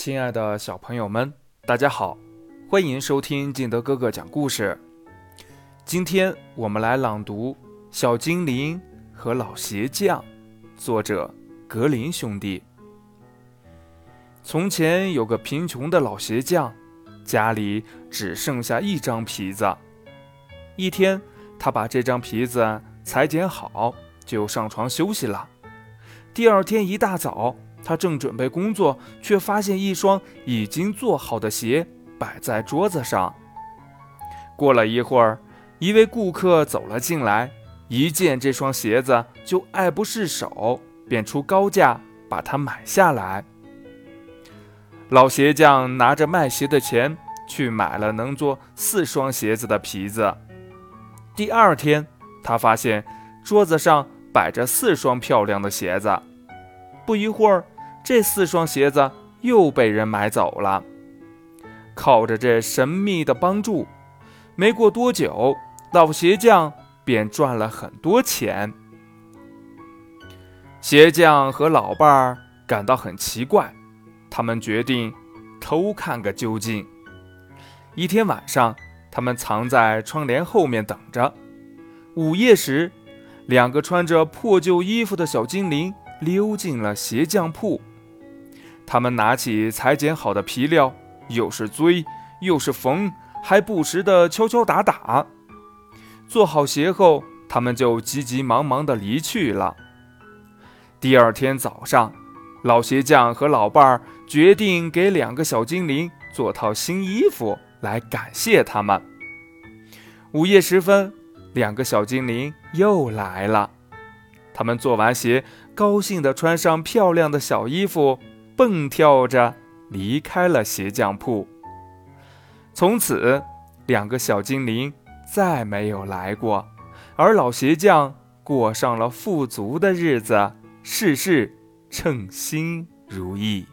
亲爱的小朋友们，大家好，欢迎收听敬德哥哥讲故事。今天我们来朗读《小精灵和老鞋匠》，作者格林兄弟。从前有个贫穷的老鞋匠，家里只剩下一张皮子。一天，他把这张皮子裁剪好，就上床休息了。第二天一大早。他正准备工作，却发现一双已经做好的鞋摆在桌子上。过了一会儿，一位顾客走了进来，一见这双鞋子就爱不释手，便出高价把它买下来。老鞋匠拿着卖鞋的钱去买了能做四双鞋子的皮子。第二天，他发现桌子上摆着四双漂亮的鞋子。不一会儿，这四双鞋子又被人买走了。靠着这神秘的帮助，没过多久，老鞋匠便赚了很多钱。鞋匠和老伴儿感到很奇怪，他们决定偷看个究竟。一天晚上，他们藏在窗帘后面等着。午夜时，两个穿着破旧衣服的小精灵。溜进了鞋匠铺，他们拿起裁剪好的皮料，又是锥又是缝，还不时地敲敲打打。做好鞋后，他们就急急忙忙地离去了。第二天早上，老鞋匠和老伴儿决定给两个小精灵做套新衣服来感谢他们。午夜时分，两个小精灵又来了。他们做完鞋，高兴地穿上漂亮的小衣服，蹦跳着离开了鞋匠铺。从此，两个小精灵再没有来过，而老鞋匠过上了富足的日子，事事称心如意。